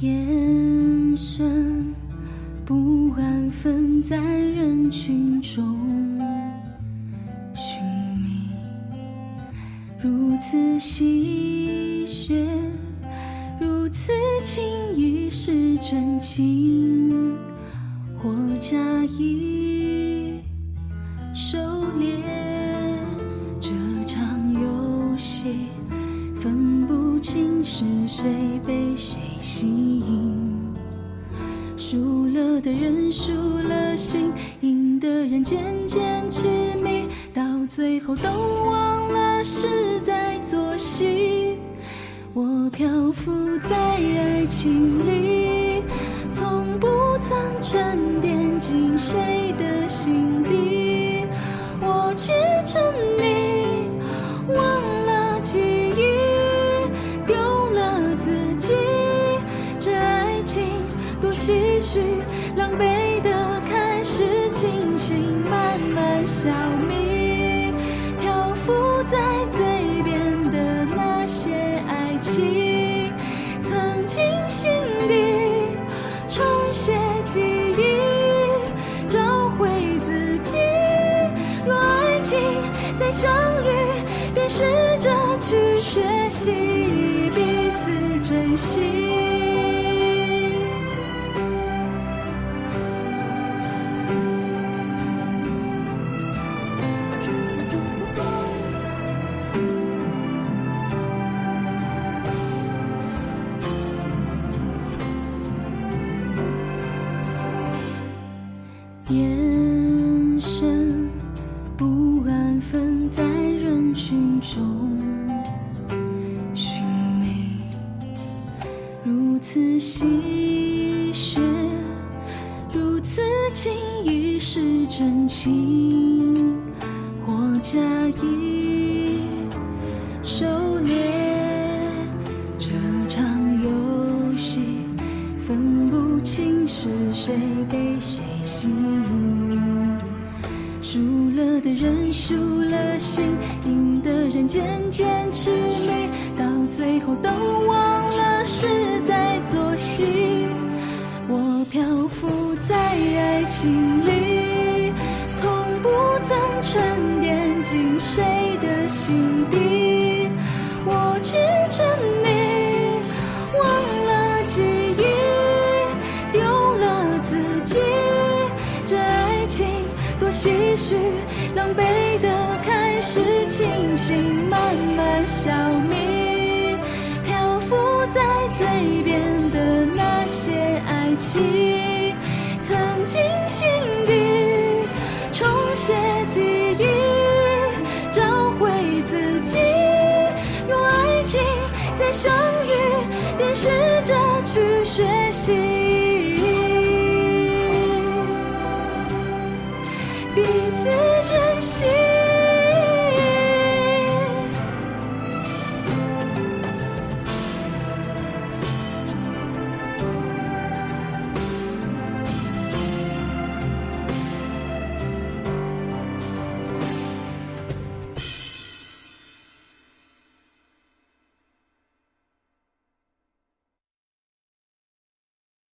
眼神不安分，在人群中寻觅，如此戏谑，如此轻易是真情，或假意狩猎这场游戏。分不清是谁被谁吸引，输了的人输了心，赢的人渐渐痴迷，到最后都忘了是在做戏。我漂浮在爱情里，从不曾沉淀进谁唏嘘，狼狈的开始清醒，慢慢消弭。漂浮在嘴边的那些爱情，曾经心底重写记忆，找回自己。若爱情。再相遇，便试着去学习彼此珍惜。此戏谑，如此轻易是真情，或假意狩猎这场游戏，分不清是谁。被谁。吸引，输了的人输了心，赢的人渐渐痴迷，到最后都忘。心。我漂浮在爱情里，从不曾沉淀进谁的心底，我拒沉溺，忘了记忆，丢了自己。这爱情多唏嘘，狼狈的开始清醒，慢慢消灭。些爱情，曾经心底重写记忆，找回自己。若爱情再相遇，便试着去学习。彼此珍惜。